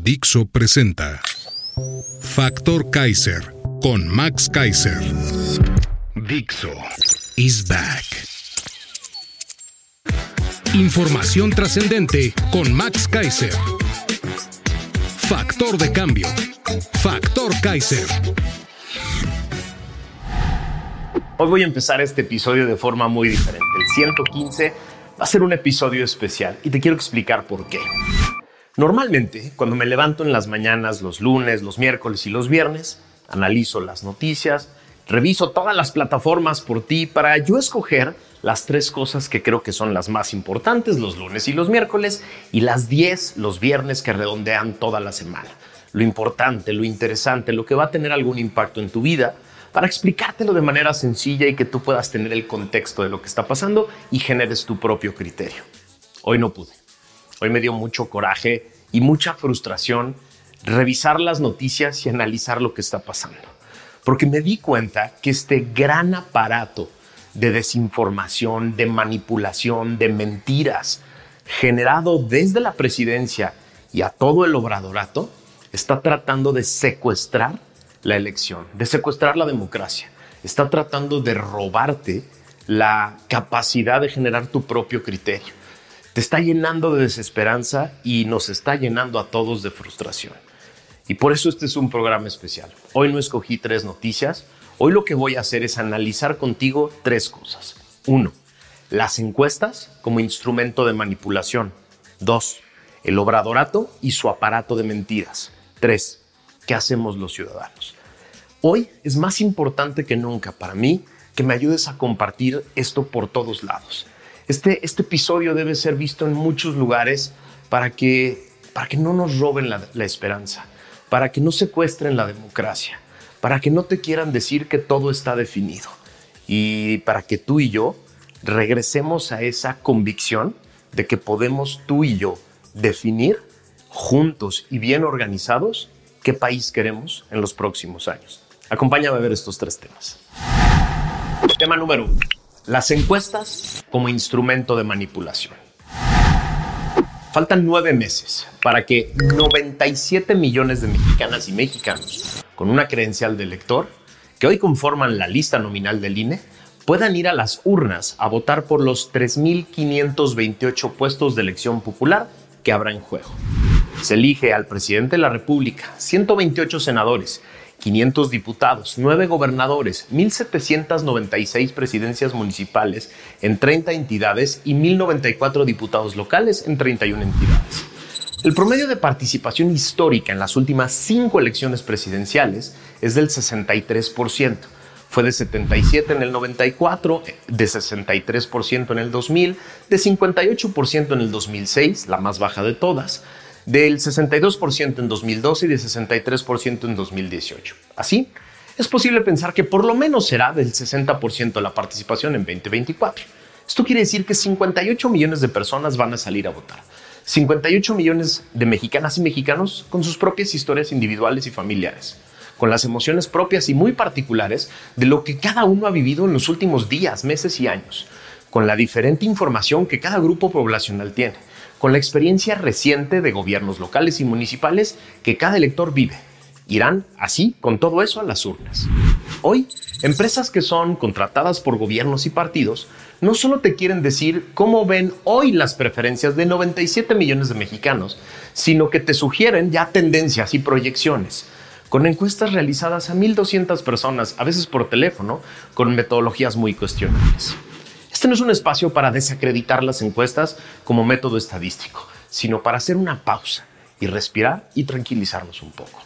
Dixo presenta Factor Kaiser con Max Kaiser. Dixo is back. Información trascendente con Max Kaiser. Factor de cambio. Factor Kaiser. Hoy voy a empezar este episodio de forma muy diferente. El 115 va a ser un episodio especial y te quiero explicar por qué. Normalmente, cuando me levanto en las mañanas, los lunes, los miércoles y los viernes, analizo las noticias, reviso todas las plataformas por ti para yo escoger las tres cosas que creo que son las más importantes los lunes y los miércoles y las 10 los viernes que redondean toda la semana. Lo importante, lo interesante, lo que va a tener algún impacto en tu vida para explicártelo de manera sencilla y que tú puedas tener el contexto de lo que está pasando y generes tu propio criterio. Hoy no pude. Hoy me dio mucho coraje y mucha frustración revisar las noticias y analizar lo que está pasando. Porque me di cuenta que este gran aparato de desinformación, de manipulación, de mentiras, generado desde la presidencia y a todo el obradorato, está tratando de secuestrar la elección, de secuestrar la democracia. Está tratando de robarte la capacidad de generar tu propio criterio te está llenando de desesperanza y nos está llenando a todos de frustración. Y por eso este es un programa especial. Hoy no escogí tres noticias, hoy lo que voy a hacer es analizar contigo tres cosas. Uno, las encuestas como instrumento de manipulación. Dos, el obradorato y su aparato de mentiras. Tres, ¿qué hacemos los ciudadanos? Hoy es más importante que nunca para mí que me ayudes a compartir esto por todos lados. Este, este episodio debe ser visto en muchos lugares para que, para que no nos roben la, la esperanza, para que no secuestren la democracia, para que no te quieran decir que todo está definido y para que tú y yo regresemos a esa convicción de que podemos tú y yo definir juntos y bien organizados qué país queremos en los próximos años. Acompáñame a ver estos tres temas. Tema número uno las encuestas como instrumento de manipulación. Faltan nueve meses para que 97 millones de mexicanas y mexicanos con una credencial de elector que hoy conforman la lista nominal del INE puedan ir a las urnas a votar por los 3.528 puestos de elección popular que habrá en juego. Se elige al presidente de la República, 128 senadores 500 diputados, 9 gobernadores, 1.796 presidencias municipales en 30 entidades y 1.094 diputados locales en 31 entidades. El promedio de participación histórica en las últimas cinco elecciones presidenciales es del 63%. Fue de 77 en el 94, de 63% en el 2000, de 58% en el 2006, la más baja de todas, del 62% en 2012 y del 63% en 2018. Así, es posible pensar que por lo menos será del 60% la participación en 2024. Esto quiere decir que 58 millones de personas van a salir a votar. 58 millones de mexicanas y mexicanos con sus propias historias individuales y familiares, con las emociones propias y muy particulares de lo que cada uno ha vivido en los últimos días, meses y años, con la diferente información que cada grupo poblacional tiene con la experiencia reciente de gobiernos locales y municipales que cada elector vive. Irán así con todo eso a las urnas. Hoy, empresas que son contratadas por gobiernos y partidos no solo te quieren decir cómo ven hoy las preferencias de 97 millones de mexicanos, sino que te sugieren ya tendencias y proyecciones con encuestas realizadas a 1.200 personas, a veces por teléfono, con metodologías muy cuestionables. Este no es un espacio para desacreditar las encuestas como método estadístico, sino para hacer una pausa y respirar y tranquilizarnos un poco.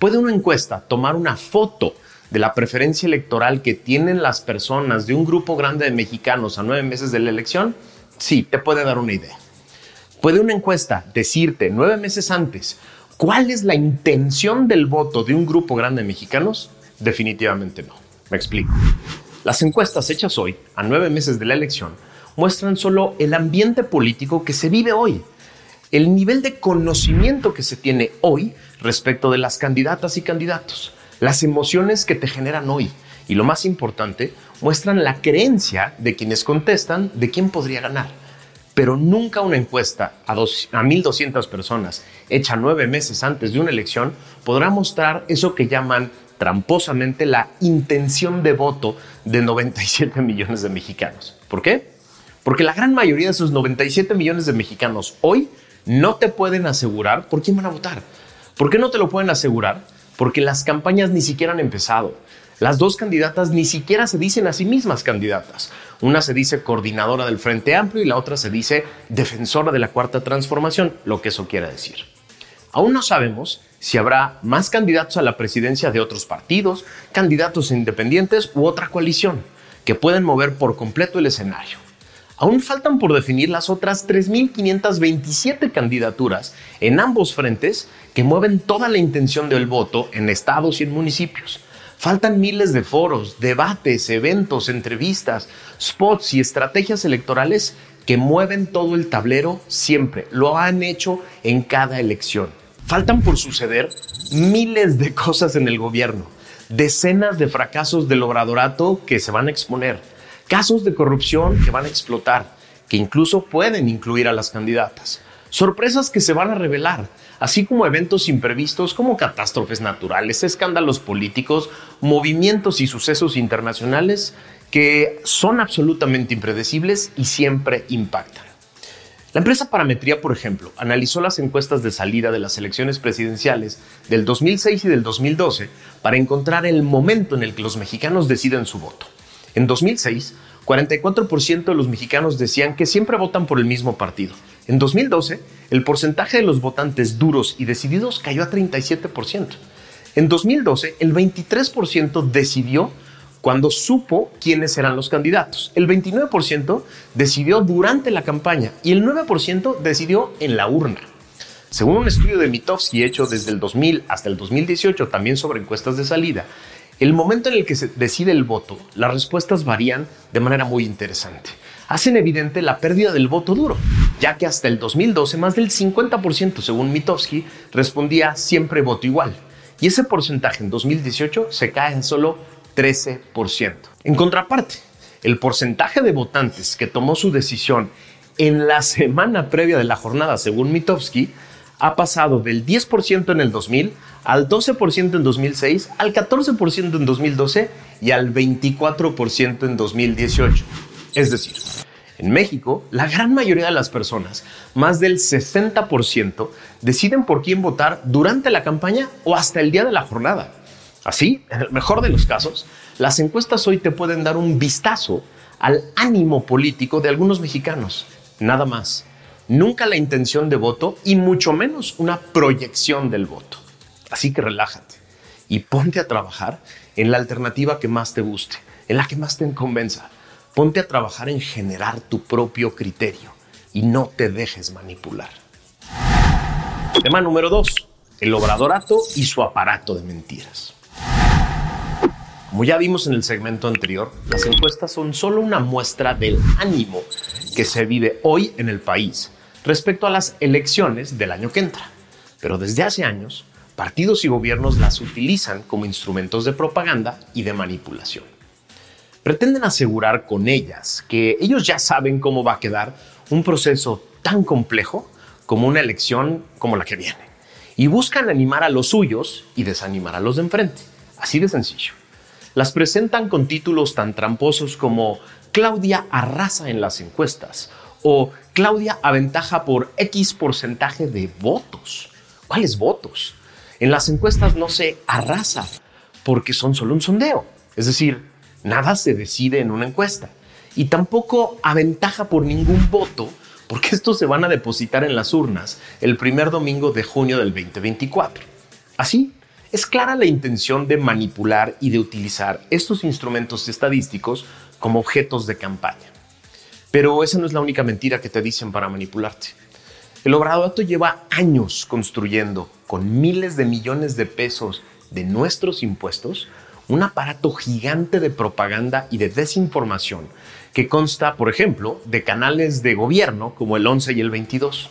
¿Puede una encuesta tomar una foto de la preferencia electoral que tienen las personas de un grupo grande de mexicanos a nueve meses de la elección? Sí, te puede dar una idea. ¿Puede una encuesta decirte nueve meses antes cuál es la intención del voto de un grupo grande de mexicanos? Definitivamente no. Me explico. Las encuestas hechas hoy, a nueve meses de la elección, muestran solo el ambiente político que se vive hoy, el nivel de conocimiento que se tiene hoy respecto de las candidatas y candidatos, las emociones que te generan hoy y lo más importante, muestran la creencia de quienes contestan de quién podría ganar. Pero nunca una encuesta a, dos, a 1.200 personas hecha nueve meses antes de una elección podrá mostrar eso que llaman tramposamente la intención de voto de 97 millones de mexicanos. ¿Por qué? Porque la gran mayoría de esos 97 millones de mexicanos hoy no te pueden asegurar por quién van a votar. ¿Por qué no te lo pueden asegurar? Porque las campañas ni siquiera han empezado. Las dos candidatas ni siquiera se dicen a sí mismas candidatas. Una se dice coordinadora del Frente Amplio y la otra se dice defensora de la Cuarta Transformación, lo que eso quiere decir. Aún no sabemos si habrá más candidatos a la presidencia de otros partidos, candidatos independientes u otra coalición, que pueden mover por completo el escenario. Aún faltan por definir las otras 3.527 candidaturas en ambos frentes que mueven toda la intención del voto en estados y en municipios. Faltan miles de foros, debates, eventos, entrevistas, spots y estrategias electorales que mueven todo el tablero siempre. Lo han hecho en cada elección. Faltan por suceder miles de cosas en el gobierno, decenas de fracasos del obradorato que se van a exponer. Casos de corrupción que van a explotar, que incluso pueden incluir a las candidatas, sorpresas que se van a revelar, así como eventos imprevistos como catástrofes naturales, escándalos políticos, movimientos y sucesos internacionales que son absolutamente impredecibles y siempre impactan. La empresa Parametría, por ejemplo, analizó las encuestas de salida de las elecciones presidenciales del 2006 y del 2012 para encontrar el momento en el que los mexicanos deciden su voto. En 2006, 44% de los mexicanos decían que siempre votan por el mismo partido. En 2012, el porcentaje de los votantes duros y decididos cayó a 37%. En 2012, el 23% decidió cuando supo quiénes eran los candidatos. El 29% decidió durante la campaña y el 9% decidió en la urna. Según un estudio de Mitofsky hecho desde el 2000 hasta el 2018, también sobre encuestas de salida, el momento en el que se decide el voto, las respuestas varían de manera muy interesante. Hacen evidente la pérdida del voto duro, ya que hasta el 2012 más del 50%, según Mitofsky, respondía siempre voto igual. Y ese porcentaje en 2018 se cae en solo 13%. En contraparte, el porcentaje de votantes que tomó su decisión en la semana previa de la jornada, según Mitofsky, ha pasado del 10% en el 2000 al 12% en 2006, al 14% en 2012 y al 24% en 2018. Es decir, en México, la gran mayoría de las personas, más del 60%, deciden por quién votar durante la campaña o hasta el día de la jornada. Así, en el mejor de los casos, las encuestas hoy te pueden dar un vistazo al ánimo político de algunos mexicanos. Nada más. Nunca la intención de voto y mucho menos una proyección del voto. Así que relájate y ponte a trabajar en la alternativa que más te guste, en la que más te convenza. Ponte a trabajar en generar tu propio criterio y no te dejes manipular. Tema número 2. El obradorato y su aparato de mentiras. Como ya vimos en el segmento anterior, las encuestas son solo una muestra del ánimo que se vive hoy en el país respecto a las elecciones del año que entra. Pero desde hace años, partidos y gobiernos las utilizan como instrumentos de propaganda y de manipulación. Pretenden asegurar con ellas que ellos ya saben cómo va a quedar un proceso tan complejo como una elección como la que viene. Y buscan animar a los suyos y desanimar a los de enfrente. Así de sencillo. Las presentan con títulos tan tramposos como Claudia arrasa en las encuestas o Claudia aventaja por X porcentaje de votos. ¿Cuáles votos? En las encuestas no se arrasa porque son solo un sondeo. Es decir, nada se decide en una encuesta. Y tampoco aventaja por ningún voto porque estos se van a depositar en las urnas el primer domingo de junio del 2024. Así, es clara la intención de manipular y de utilizar estos instrumentos estadísticos como objetos de campaña. Pero esa no es la única mentira que te dicen para manipularte. El Obradorato lleva años construyendo con miles de millones de pesos de nuestros impuestos un aparato gigante de propaganda y de desinformación que consta, por ejemplo, de canales de gobierno como el 11 y el 22,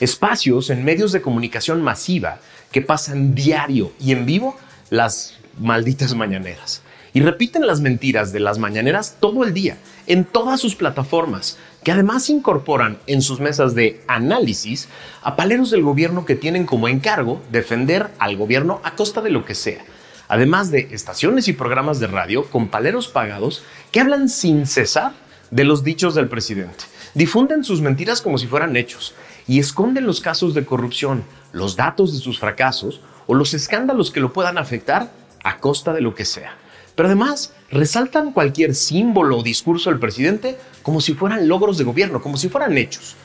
espacios en medios de comunicación masiva que pasan diario y en vivo las malditas mañaneras. Y repiten las mentiras de las mañaneras todo el día en todas sus plataformas, que además incorporan en sus mesas de análisis a paleros del gobierno que tienen como encargo defender al gobierno a costa de lo que sea, además de estaciones y programas de radio con paleros pagados que hablan sin cesar de los dichos del presidente. Difunden sus mentiras como si fueran hechos y esconden los casos de corrupción, los datos de sus fracasos o los escándalos que lo puedan afectar a costa de lo que sea. Pero además resaltan cualquier símbolo o discurso del presidente como si fueran logros de gobierno, como si fueran hechos.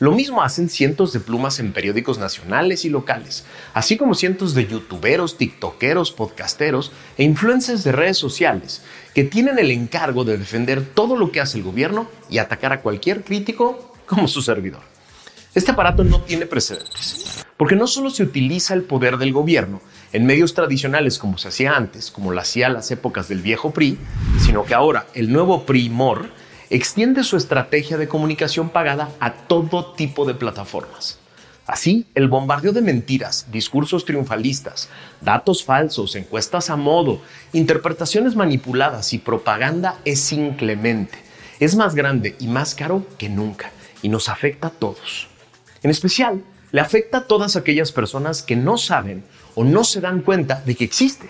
Lo mismo hacen cientos de plumas en periódicos nacionales y locales, así como cientos de youtuberos, tiktokeros, podcasteros e influencers de redes sociales que tienen el encargo de defender todo lo que hace el gobierno y atacar a cualquier crítico como su servidor. Este aparato no tiene precedentes, porque no solo se utiliza el poder del gobierno en medios tradicionales como se hacía antes, como lo hacía las épocas del viejo PRI, sino que ahora el nuevo PRI-MOR extiende su estrategia de comunicación pagada a todo tipo de plataformas. Así, el bombardeo de mentiras, discursos triunfalistas, datos falsos, encuestas a modo, interpretaciones manipuladas y propaganda es inclemente. Es más grande y más caro que nunca y nos afecta a todos. En especial, le afecta a todas aquellas personas que no saben o no se dan cuenta de que existe.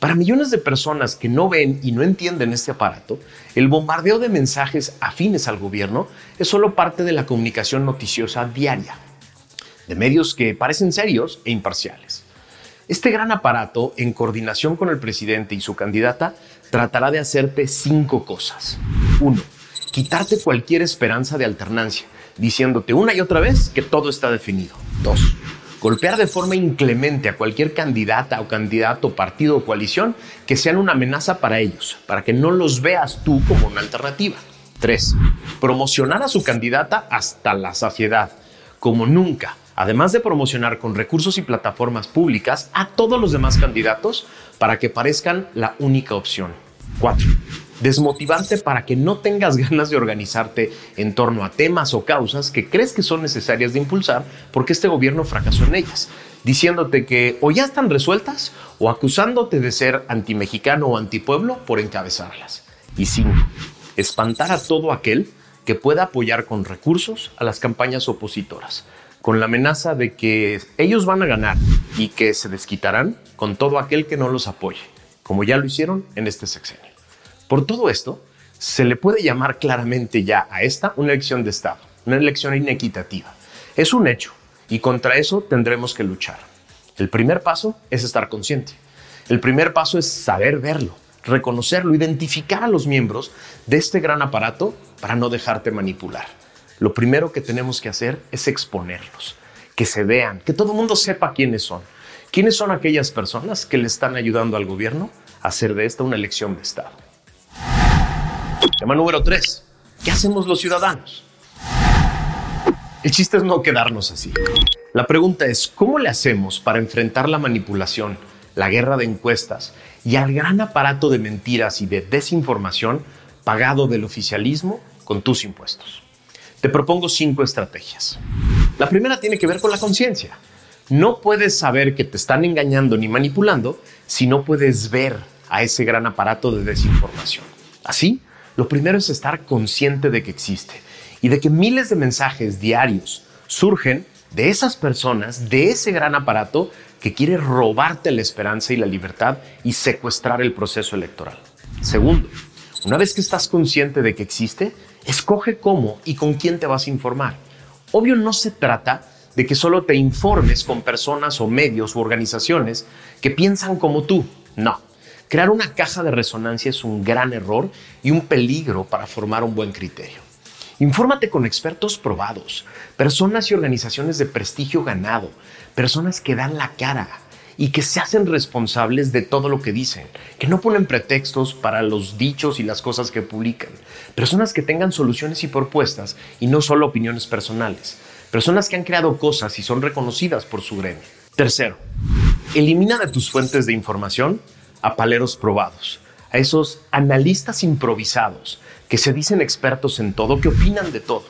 Para millones de personas que no ven y no entienden este aparato, el bombardeo de mensajes afines al gobierno es solo parte de la comunicación noticiosa diaria, de medios que parecen serios e imparciales. Este gran aparato, en coordinación con el presidente y su candidata, tratará de hacerte cinco cosas. Uno, quitarte cualquier esperanza de alternancia, diciéndote una y otra vez que todo está definido. Dos, golpear de forma inclemente a cualquier candidata o candidato, partido o coalición que sean una amenaza para ellos, para que no los veas tú como una alternativa. 3. Promocionar a su candidata hasta la saciedad, como nunca, además de promocionar con recursos y plataformas públicas a todos los demás candidatos para que parezcan la única opción. 4 desmotivante para que no tengas ganas de organizarte en torno a temas o causas que crees que son necesarias de impulsar porque este gobierno fracasó en ellas, diciéndote que o ya están resueltas o acusándote de ser antimexicano o antipueblo por encabezarlas. Y cinco, espantar a todo aquel que pueda apoyar con recursos a las campañas opositoras, con la amenaza de que ellos van a ganar y que se desquitarán con todo aquel que no los apoye, como ya lo hicieron en este sexenio. Por todo esto, se le puede llamar claramente ya a esta una elección de Estado, una elección inequitativa. Es un hecho y contra eso tendremos que luchar. El primer paso es estar consciente. El primer paso es saber verlo, reconocerlo, identificar a los miembros de este gran aparato para no dejarte manipular. Lo primero que tenemos que hacer es exponerlos, que se vean, que todo el mundo sepa quiénes son. ¿Quiénes son aquellas personas que le están ayudando al gobierno a hacer de esta una elección de Estado? Tema número tres. ¿Qué hacemos los ciudadanos? El chiste es no quedarnos así. La pregunta es, ¿cómo le hacemos para enfrentar la manipulación, la guerra de encuestas y al gran aparato de mentiras y de desinformación pagado del oficialismo con tus impuestos? Te propongo cinco estrategias. La primera tiene que ver con la conciencia. No puedes saber que te están engañando ni manipulando si no puedes ver a ese gran aparato de desinformación. Así, lo primero es estar consciente de que existe y de que miles de mensajes diarios surgen de esas personas, de ese gran aparato que quiere robarte la esperanza y la libertad y secuestrar el proceso electoral. Segundo, una vez que estás consciente de que existe, escoge cómo y con quién te vas a informar. Obvio no se trata de que solo te informes con personas o medios u organizaciones que piensan como tú. No. Crear una caja de resonancia es un gran error y un peligro para formar un buen criterio. Infórmate con expertos probados, personas y organizaciones de prestigio ganado, personas que dan la cara y que se hacen responsables de todo lo que dicen, que no ponen pretextos para los dichos y las cosas que publican, personas que tengan soluciones y propuestas y no solo opiniones personales, personas que han creado cosas y son reconocidas por su gremio. Tercero, elimina de tus fuentes de información a paleros probados, a esos analistas improvisados que se dicen expertos en todo, que opinan de todo.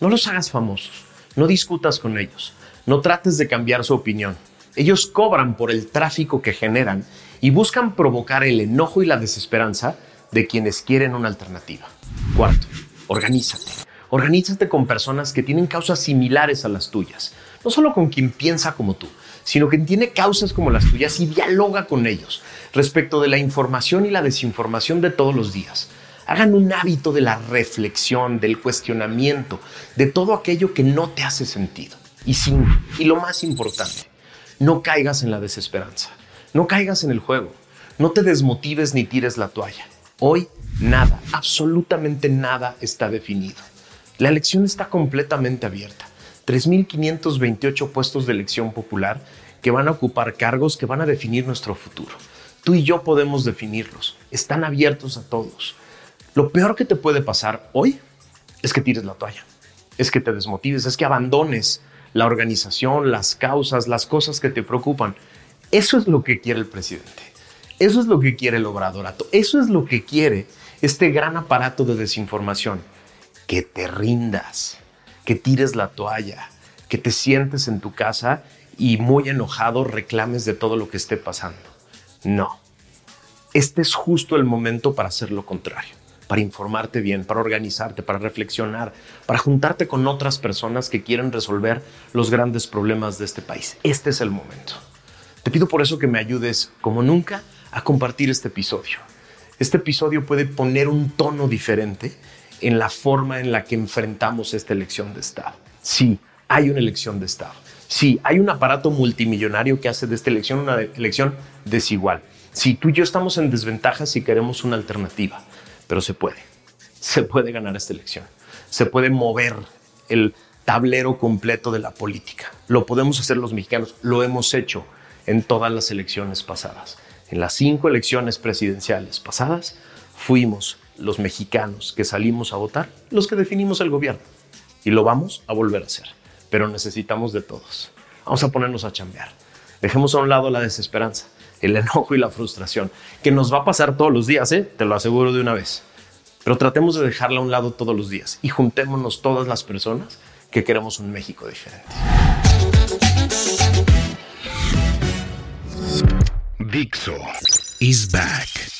No los hagas famosos, no discutas con ellos, no trates de cambiar su opinión. Ellos cobran por el tráfico que generan y buscan provocar el enojo y la desesperanza de quienes quieren una alternativa. Cuarto, organízate. Organízate con personas que tienen causas similares a las tuyas. No solo con quien piensa como tú, sino que tiene causas como las tuyas y dialoga con ellos respecto de la información y la desinformación de todos los días. Hagan un hábito de la reflexión, del cuestionamiento, de todo aquello que no te hace sentido. Y, sin, y lo más importante, no caigas en la desesperanza, no caigas en el juego, no te desmotives ni tires la toalla. Hoy nada, absolutamente nada está definido. La elección está completamente abierta. 3.528 puestos de elección popular que van a ocupar cargos que van a definir nuestro futuro. Tú y yo podemos definirlos. Están abiertos a todos. Lo peor que te puede pasar hoy es que tires la toalla, es que te desmotives, es que abandones la organización, las causas, las cosas que te preocupan. Eso es lo que quiere el presidente. Eso es lo que quiere el obradorato. Eso es lo que quiere este gran aparato de desinformación. Que te rindas, que tires la toalla, que te sientes en tu casa y muy enojado reclames de todo lo que esté pasando. No. Este es justo el momento para hacer lo contrario para informarte bien, para organizarte, para reflexionar, para juntarte con otras personas que quieren resolver los grandes problemas de este país. Este es el momento. Te pido por eso que me ayudes, como nunca, a compartir este episodio. Este episodio puede poner un tono diferente en la forma en la que enfrentamos esta elección de Estado. Sí, hay una elección de Estado. Sí, hay un aparato multimillonario que hace de esta elección una elección desigual. Sí, tú y yo estamos en desventaja si queremos una alternativa pero se puede. Se puede ganar esta elección. Se puede mover el tablero completo de la política. Lo podemos hacer los mexicanos. Lo hemos hecho en todas las elecciones pasadas. En las cinco elecciones presidenciales pasadas, fuimos los mexicanos que salimos a votar los que definimos el gobierno. Y lo vamos a volver a hacer. Pero necesitamos de todos. Vamos a ponernos a chambear. Dejemos a un lado la desesperanza el enojo y la frustración, que nos va a pasar todos los días, ¿eh? te lo aseguro de una vez. Pero tratemos de dejarla a un lado todos los días y juntémonos todas las personas que queremos un México diferente. Dixo is back.